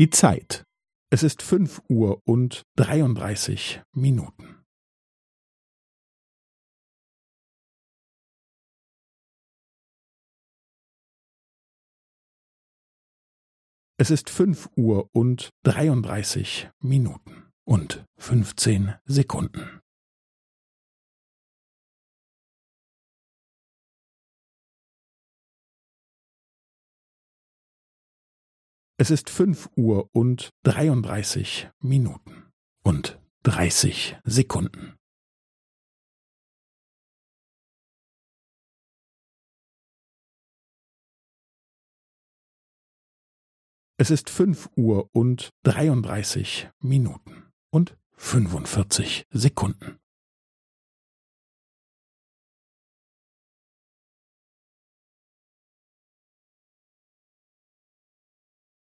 Die Zeit. Es ist fünf Uhr und dreiunddreißig Minuten. Es ist fünf Uhr und dreiunddreißig Minuten und fünfzehn Sekunden. Es ist fünf Uhr und dreiunddreißig Minuten und dreißig Sekunden. Es ist fünf Uhr und dreiunddreißig Minuten und fünfundvierzig Sekunden.